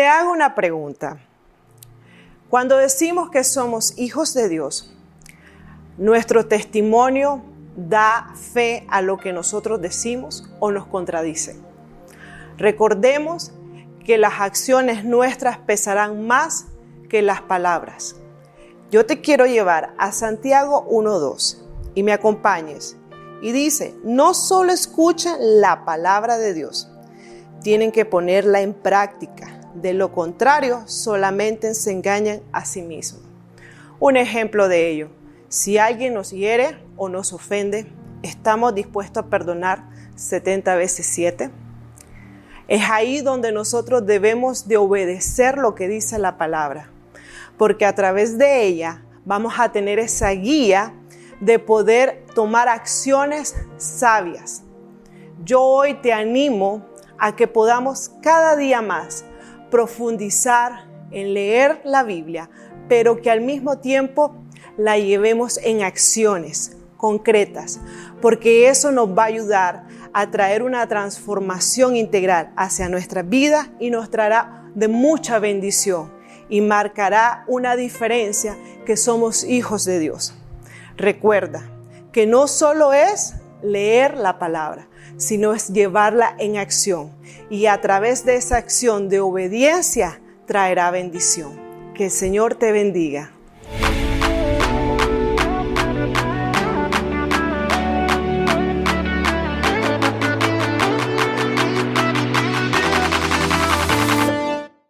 hago una pregunta. Cuando decimos que somos hijos de Dios, nuestro testimonio da fe a lo que nosotros decimos o nos contradice. Recordemos que las acciones nuestras pesarán más que las palabras. Yo te quiero llevar a Santiago 1.2 y me acompañes. Y dice, no solo escuchen la palabra de Dios, tienen que ponerla en práctica. De lo contrario, solamente se engañan a sí mismos. Un ejemplo de ello, si alguien nos hiere o nos ofende, ¿estamos dispuestos a perdonar 70 veces 7? Es ahí donde nosotros debemos de obedecer lo que dice la palabra, porque a través de ella vamos a tener esa guía de poder tomar acciones sabias. Yo hoy te animo a que podamos cada día más profundizar en leer la Biblia, pero que al mismo tiempo la llevemos en acciones concretas, porque eso nos va a ayudar a traer una transformación integral hacia nuestra vida y nos traerá de mucha bendición y marcará una diferencia que somos hijos de Dios. Recuerda que no solo es leer la palabra, sino es llevarla en acción y a través de esa acción de obediencia traerá bendición. Que el Señor te bendiga.